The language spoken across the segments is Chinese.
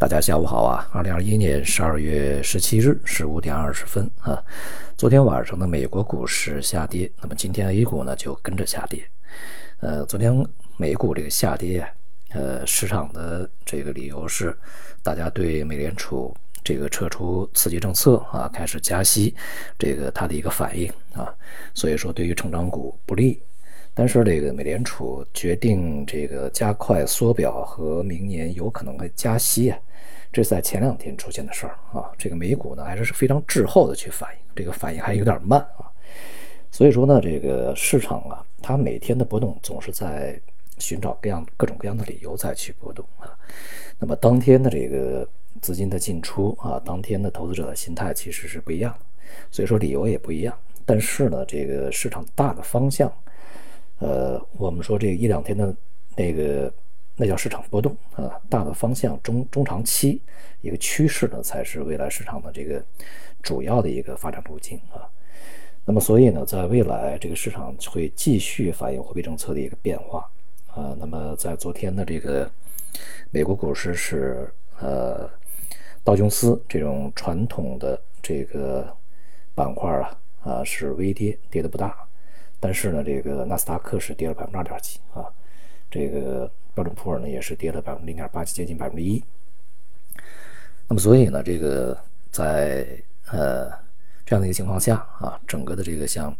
大家下午好啊！二零二一年十二月十七日十五点二十分啊，昨天晚上的美国股市下跌，那么今天 A 股呢就跟着下跌。呃，昨天美股这个下跌，呃，市场的这个理由是大家对美联储这个撤出刺激政策啊，开始加息，这个它的一个反应啊，所以说对于成长股不利。但是这个美联储决定这个加快缩表和明年有可能会加息啊。这是在前两天出现的事儿啊，这个美股呢还是是非常滞后的去反应，这个反应还有点慢啊，所以说呢，这个市场啊，它每天的波动总是在寻找各样各种各样的理由再去波动啊。那么当天的这个资金的进出啊，当天的投资者的心态其实是不一样的，所以说理由也不一样。但是呢，这个市场大的方向，呃，我们说这一两天的那个。那叫市场波动啊，大的方向中中长期一个趋势呢，才是未来市场的这个主要的一个发展路径啊。那么，所以呢，在未来这个市场会继续反映货币政策的一个变化啊。那么，在昨天的这个美国股市是呃道琼斯这种传统的这个板块啊啊是微跌，跌的不大，但是呢，这个纳斯达克是跌了百分之二点几啊，这个。标准普尔呢也是跌了百分之零点八几，接近百分之一。那么所以呢，这个在呃这样的一个情况下啊，整个的这个像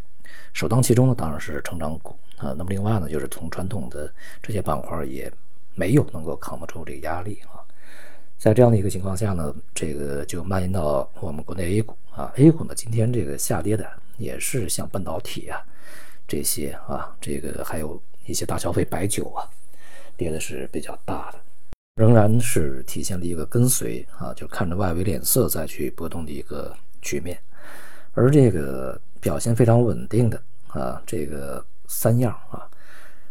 首当其冲的当然是成长股啊。那么另外呢，就是从传统的这些板块也没有能够扛得住这个压力啊。在这样的一个情况下呢，这个就蔓延到我们国内 A 股啊。A 股呢今天这个下跌的也是像半导体啊这些啊，这个还有一些大消费白酒啊。跌的是比较大的，仍然是体现了一个跟随啊，就看着外围脸色再去波动的一个局面。而这个表现非常稳定的啊，这个三样啊，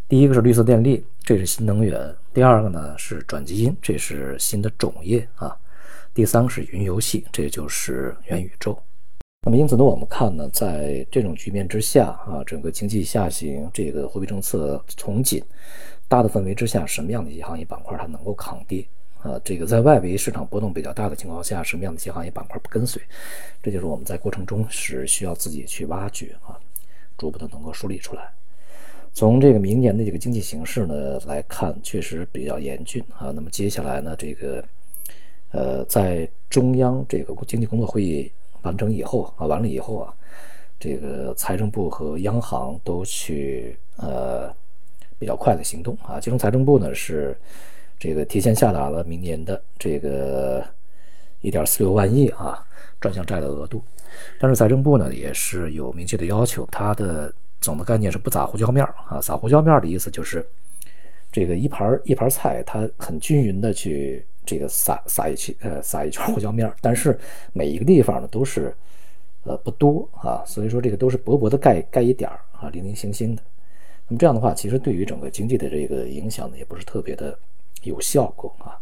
第一个是绿色电力，这是新能源；第二个呢是转基因，这是新的种业啊；第三个是云游戏，这就是元宇宙。那么因此呢，我们看呢，在这种局面之下啊，整个经济下行，这个货币政策从紧。大的氛围之下，什么样的一些行业板块它能够抗跌啊？这个在外围市场波动比较大的情况下，什么样的一些行业板块不跟随？这就是我们在过程中是需要自己去挖掘啊，逐步的能够梳理出来。从这个明年的这个经济形势呢来看，确实比较严峻啊。那么接下来呢，这个呃，在中央这个经济工作会议完成以后啊，完了以后啊，这个财政部和央行都去呃。比较快的行动啊！其中财政部呢是这个提前下达了明年的这个一点四六万亿啊专项债的额度，但是财政部呢也是有明确的要求，它的总的概念是不撒胡椒面啊，撒胡椒面的意思就是这个一盘一盘菜，它很均匀的去这个撒撒一圈呃撒一圈胡椒面，但是每一个地方呢都是呃不多啊，所以说这个都是薄薄的盖盖一点啊，零零星星的。那么这样的话，其实对于整个经济的这个影响呢，也不是特别的有效果啊，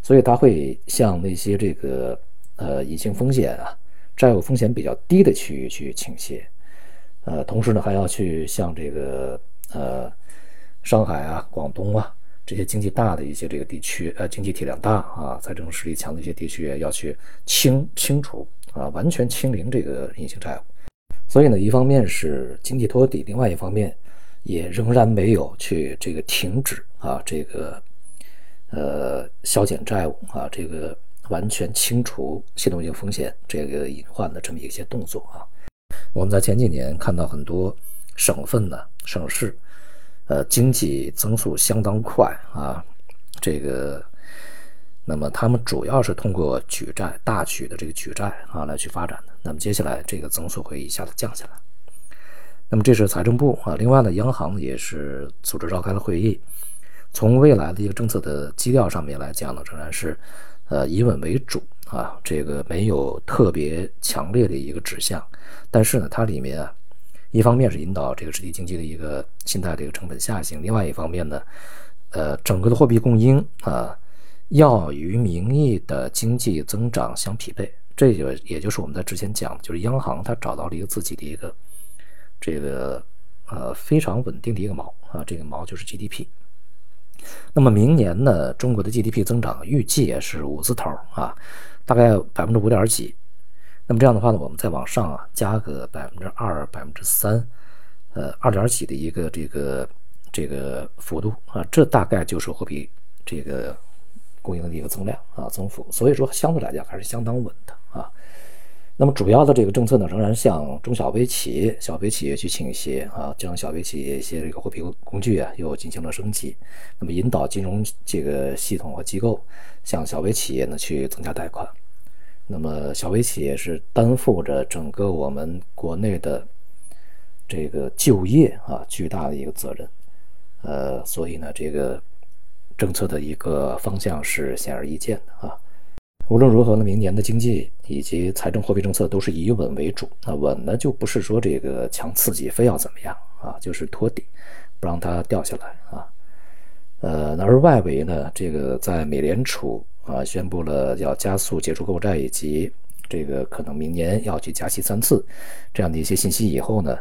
所以它会向那些这个呃隐性风险啊、债务风险比较低的区域去倾斜，呃，同时呢还要去向这个呃上海啊、广东啊这些经济大的一些这个地区，呃，经济体量大啊、财政实力强的一些地区，要去清清除啊，完全清零这个隐性债务。所以呢，一方面是经济托底，另外一方面。也仍然没有去这个停止啊，这个呃削减债务啊，这个完全清除系统性风险这个隐患的这么一些动作啊。我们在前几年看到很多省份呢、省市，呃，经济增速相当快啊，这个那么他们主要是通过举债、大举的这个举债啊来去发展的。那么接下来这个增速会一下子降下来。那么这是财政部啊，另外呢，央行也是组织召开了会议。从未来的一个政策的基调上面来讲呢，仍然是呃以稳为主啊，这个没有特别强烈的一个指向。但是呢，它里面啊，一方面是引导这个实体经济的一个信贷的一个成本下行，另外一方面呢，呃，整个的货币供应啊要与名义的经济增长相匹配。这就也就是我们在之前讲的，就是央行它找到了一个自己的一个。这个呃非常稳定的一个锚啊，这个锚就是 GDP。那么明年呢，中国的 GDP 增长预计也是五字头啊，大概百分之五点几。那么这样的话呢，我们再往上啊，加个百分之二、百分之三，呃，二点几的一个这个这个幅度啊，这大概就是货币这个供应的一个增量啊增幅。所以说，相对来讲还是相当稳的啊。那么主要的这个政策呢，仍然向中小微企业、小微企业去倾斜啊，将小微企业一些这个货币工具啊又进行了升级。那么引导金融这个系统和机构向小微企业呢去增加贷款。那么，小微企业是担负着整个我们国内的这个就业啊巨大的一个责任，呃，所以呢，这个政策的一个方向是显而易见的啊。无论如何呢，明年的经济以及财政货币政策都是以稳为主。那稳呢，就不是说这个强刺激非要怎么样啊，就是托底，不让它掉下来啊。呃，而外围呢，这个在美联储。啊，宣布了要加速结束购债，以及这个可能明年要去加息三次，这样的一些信息以后呢，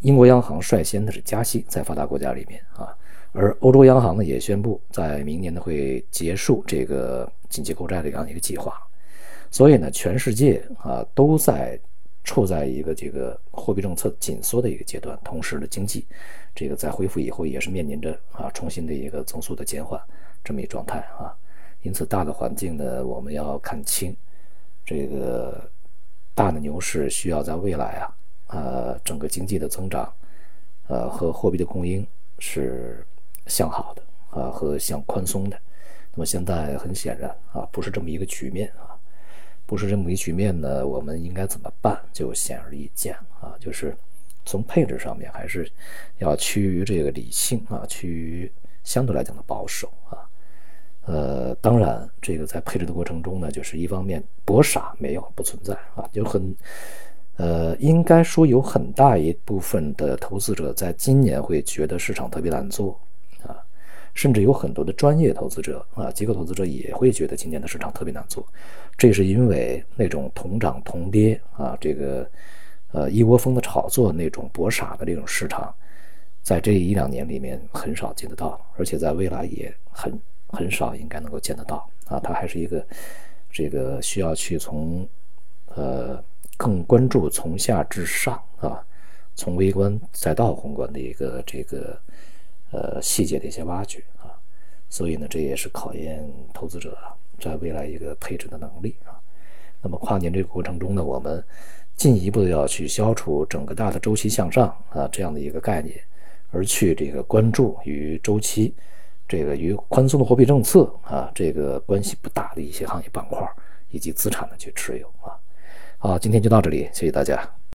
英国央行率先的是加息，在发达国家里面啊，而欧洲央行呢也宣布在明年呢会结束这个紧急购债的这样一个计划，所以呢，全世界啊都在处在一个这个货币政策紧缩的一个阶段，同时呢，经济这个在恢复以后也是面临着啊重新的一个增速的减缓这么一状态啊。因此，大的环境呢，我们要看清。这个大的牛市需要在未来啊，呃，整个经济的增长，呃，和货币的供应是向好的啊，和向宽松的。那么现在很显然啊，不是这么一个局面啊，不是这么一个局面呢，我们应该怎么办？就显而易见啊，就是从配置上面还是要趋于这个理性啊，趋于相对来讲的保守啊。呃，当然，这个在配置的过程中呢，就是一方面博傻没有不存在啊，有很，呃，应该说有很大一部分的投资者在今年会觉得市场特别难做啊，甚至有很多的专业投资者啊，机构投资者也会觉得今年的市场特别难做，这是因为那种同涨同跌啊，这个呃一窝蜂的炒作那种博傻的这种市场，在这一两年里面很少见得到，而且在未来也很。很少应该能够见得到啊，它还是一个这个需要去从呃更关注从下至上啊，从微观再到宏观的一个这个呃细节的一些挖掘啊，所以呢，这也是考验投资者在未来一个配置的能力啊。那么跨年这个过程中呢，我们进一步的要去消除整个大的周期向上啊这样的一个概念，而去这个关注与周期。这个与宽松的货币政策啊，这个关系不大的一些行业板块以及资产的去持有啊。好，今天就到这里，谢谢大家。